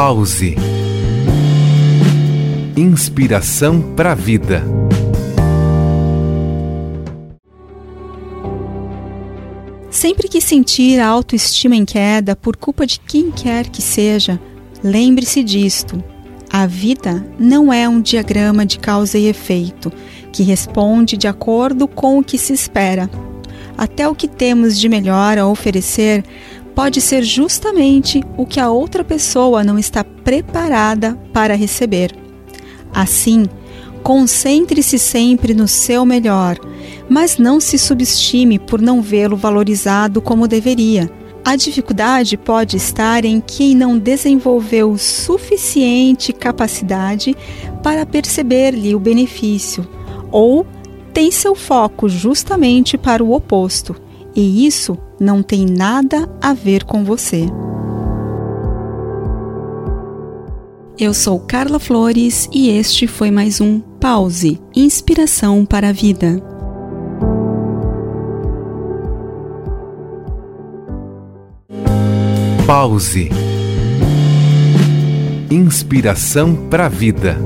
Pause. Inspiração para a vida. Sempre que sentir a autoestima em queda por culpa de quem quer que seja, lembre-se disto. A vida não é um diagrama de causa e efeito que responde de acordo com o que se espera. Até o que temos de melhor a oferecer pode ser justamente o que a outra pessoa não está preparada para receber. Assim, concentre-se sempre no seu melhor, mas não se subestime por não vê-lo valorizado como deveria. A dificuldade pode estar em quem não desenvolveu suficiente capacidade para perceber-lhe o benefício, ou tem seu foco justamente para o oposto, e isso não tem nada a ver com você. Eu sou Carla Flores e este foi mais um Pause Inspiração para a Vida. Pause Inspiração para a Vida.